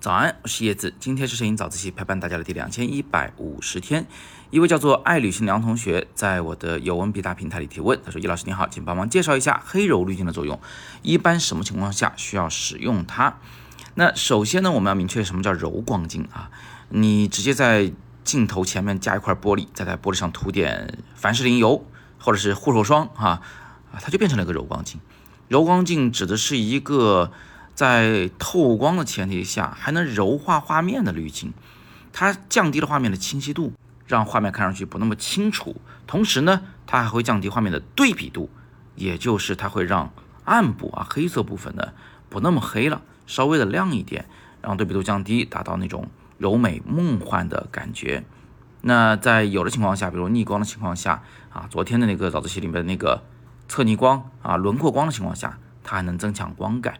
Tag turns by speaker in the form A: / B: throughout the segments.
A: 早安，我是叶子。今天是摄影早自习陪伴大家的第两千一百五十天。一位叫做爱旅行梁同学在我的有文必答平台里提问，他说：“叶老师你好，请帮忙介绍一下黑柔滤镜的作用，一般什么情况下需要使用它？”那首先呢，我们要明确什么叫柔光镜啊？你直接在镜头前面加一块玻璃，再在玻璃上涂点凡士林油或者是护手霜啊，啊，它就变成了一个柔光镜。柔光镜指的是一个。在透光的前提下，还能柔化画面的滤镜，它降低了画面的清晰度，让画面看上去不那么清楚。同时呢，它还会降低画面的对比度，也就是它会让暗部啊黑色部分呢不那么黑了，稍微的亮一点，让对比度降低，达到那种柔美梦幻的感觉。那在有的情况下，比如逆光的情况下啊，昨天的那个早自习里面的那个侧逆光啊轮廓光的情况下，它还能增强光感。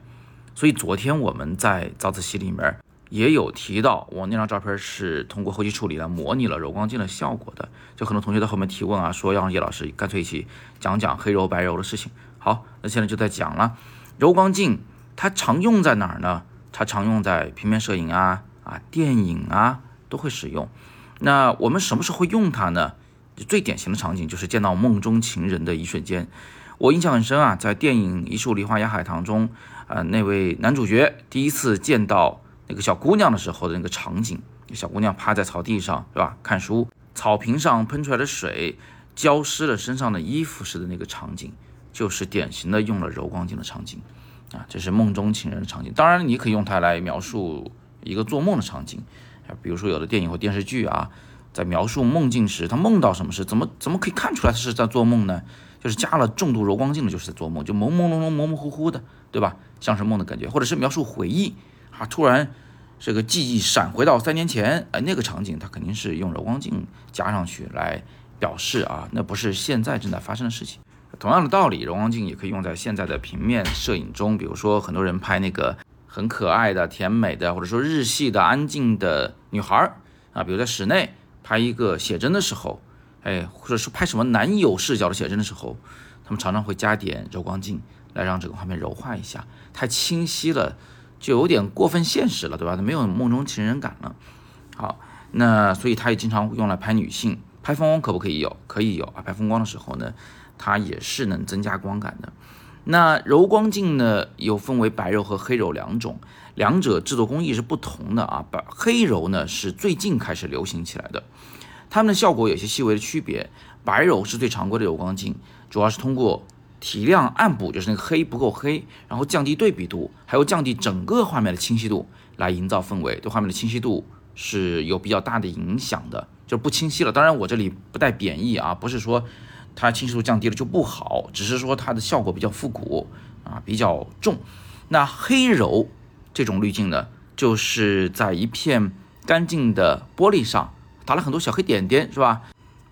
A: 所以昨天我们在早自习里面也有提到，我那张照片是通过后期处理来模拟了柔光镜的效果的。就很多同学在后面提问啊，说要让叶老师干脆一起讲讲黑柔白柔的事情。好，那现在就在讲了，柔光镜它常用在哪儿呢？它常用在平面摄影啊、啊电影啊都会使用。那我们什么时候会用它呢？最典型的场景就是见到梦中情人的一瞬间。我印象很深啊，在电影《一树梨花压海棠》中，呃，那位男主角第一次见到那个小姑娘的时候的那个场景，小姑娘趴在草地上，是吧？看书，草坪上喷出来的水浇湿了身上的衣服时的那个场景，就是典型的用了柔光镜的场景啊，这是梦中情人的场景。当然，你可以用它来描述一个做梦的场景啊，比如说有的电影或电视剧啊，在描述梦境时，他梦到什么事，怎么怎么可以看出来他是在做梦呢？就是加了重度柔光镜的，就是在做梦，就朦朦胧胧、模模糊糊的，对吧？像是梦的感觉，或者是描述回忆啊，突然这个记忆闪回到三年前，哎，那个场景，它肯定是用柔光镜加上去来表示啊，那不是现在正在发生的事情。同样的道理，柔光镜也可以用在现在的平面摄影中，比如说很多人拍那个很可爱的、甜美的，或者说日系的安静的女孩儿啊，比如在室内拍一个写真的时候。哎，或者说拍什么男友视角的写真的时候，他们常常会加点柔光镜来让这个画面柔化一下。太清晰了，就有点过分现实了，对吧？它没有梦中情人感了。好，那所以它也经常用来拍女性，拍风光可不可以有？可以有啊。拍风光的时候呢，它也是能增加光感的。那柔光镜呢，又分为白柔和黑柔两种，两者制作工艺是不同的啊。白黑柔呢是最近开始流行起来的。它们的效果有些细微的区别。白柔是最常规的柔光镜，主要是通过提亮暗部，就是那个黑不够黑，然后降低对比度，还有降低整个画面的清晰度，来营造氛围，对画面的清晰度是有比较大的影响的，就不清晰了。当然，我这里不带贬义啊，不是说它清晰度降低了就不好，只是说它的效果比较复古啊，比较重。那黑柔这种滤镜呢，就是在一片干净的玻璃上。打了很多小黑点点，是吧？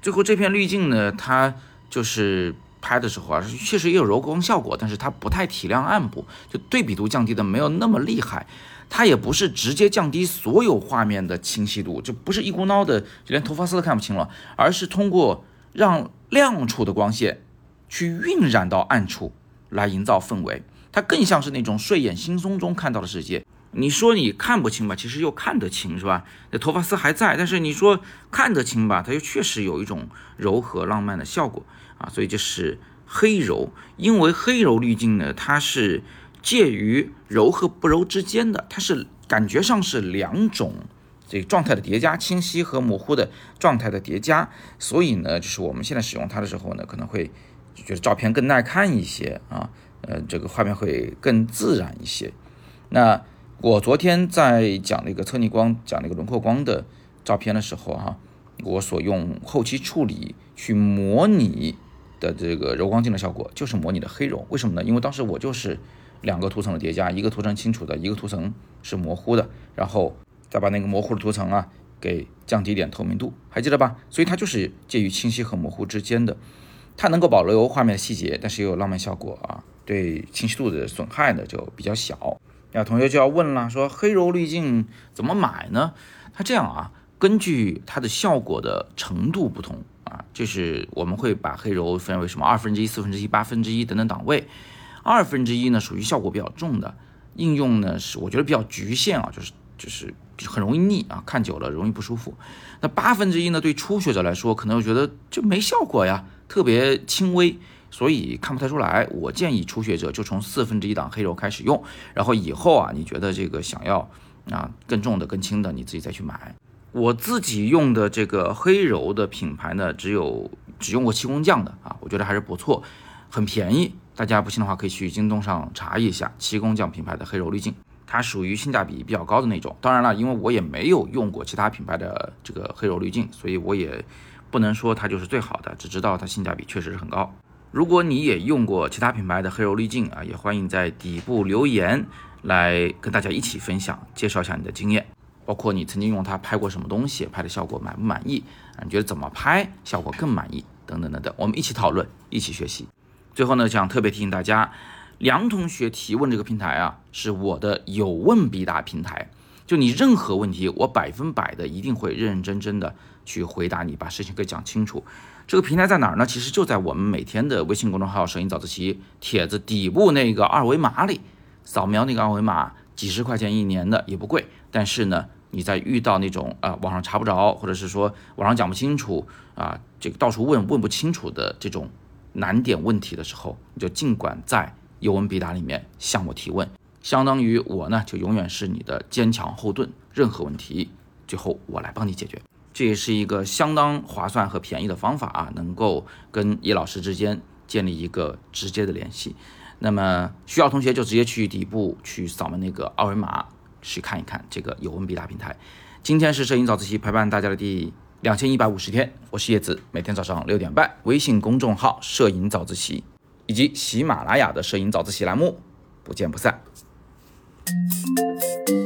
A: 最后这片滤镜呢，它就是拍的时候啊，确实也有柔光效果，但是它不太提亮暗部，就对比度降低的没有那么厉害。它也不是直接降低所有画面的清晰度，就不是一股脑的就连头发丝都看不清了，而是通过让亮处的光线去晕染到暗处来营造氛围。它更像是那种睡眼惺忪中看到的世界。你说你看不清吧，其实又看得清，是吧？那头发丝还在，但是你说看得清吧，它又确实有一种柔和浪漫的效果啊。所以这是黑柔，因为黑柔滤镜呢，它是介于柔和不柔之间的，它是感觉上是两种这个状态的叠加，清晰和模糊的状态的叠加。所以呢，就是我们现在使用它的时候呢，可能会觉得照片更耐看一些啊，呃，这个画面会更自然一些。那我昨天在讲那个侧逆光、讲那个轮廓光的照片的时候，哈，我所用后期处理去模拟的这个柔光镜的效果，就是模拟的黑柔。为什么呢？因为当时我就是两个图层的叠加，一个图层清楚的，一个图层是模糊的，然后再把那个模糊的图层啊给降低点透明度，还记得吧？所以它就是介于清晰和模糊之间的，它能够保留画面的细节，但是又有浪漫效果啊，对清晰度的损害呢就比较小。那同学就要问了，说黑柔滤镜怎么买呢？它这样啊，根据它的效果的程度不同啊，就是我们会把黑柔分为什么二分之一、四分之一、八分之一等等档位二分之一呢属于效果比较重的应用呢，是我觉得比较局限啊，就是就是很容易腻啊，看久了容易不舒服。那八分之一呢，对初学者来说可能会觉得就没效果呀，特别轻微。所以看不太出来，我建议初学者就从四分之一档黑柔开始用，然后以后啊，你觉得这个想要啊更重的、更轻的，你自己再去买。我自己用的这个黑柔的品牌呢，只有只用过气功匠的啊，我觉得还是不错，很便宜。大家不信的话，可以去京东上查一下气功匠品牌的黑柔滤镜，它属于性价比比较高的那种。当然了，因为我也没有用过其他品牌的这个黑柔滤镜，所以我也不能说它就是最好的，只知道它性价比确实是很高。如果你也用过其他品牌的黑柔滤镜啊，也欢迎在底部留言来跟大家一起分享，介绍一下你的经验，包括你曾经用它拍过什么东西，拍的效果满不满意啊？你觉得怎么拍效果更满意？等等等等，我们一起讨论，一起学习。最后呢，想特别提醒大家，梁同学提问这个平台啊，是我的有问必答平台，就你任何问题，我百分百的一定会认认真真的去回答你，把事情给讲清楚。这个平台在哪儿呢？其实就在我们每天的微信公众号“摄影早自习”帖子底部那个二维码里，扫描那个二维码，几十块钱一年的也不贵。但是呢，你在遇到那种啊网上查不着，或者是说网上讲不清楚啊，这个到处问问不清楚的这种难点问题的时候，你就尽管在有问必答里面向我提问，相当于我呢就永远是你的坚强后盾，任何问题最后我来帮你解决。这也是一个相当划算和便宜的方法啊，能够跟叶老师之间建立一个直接的联系。那么需要同学就直接去底部去扫描那个二维码，去看一看这个有问必答平台。今天是摄影早自习陪伴大家的第两千一百五十天，我是叶子，每天早上六点半，微信公众号“摄影早自习”以及喜马拉雅的“摄影早自习”栏目，不见不散。Thank you.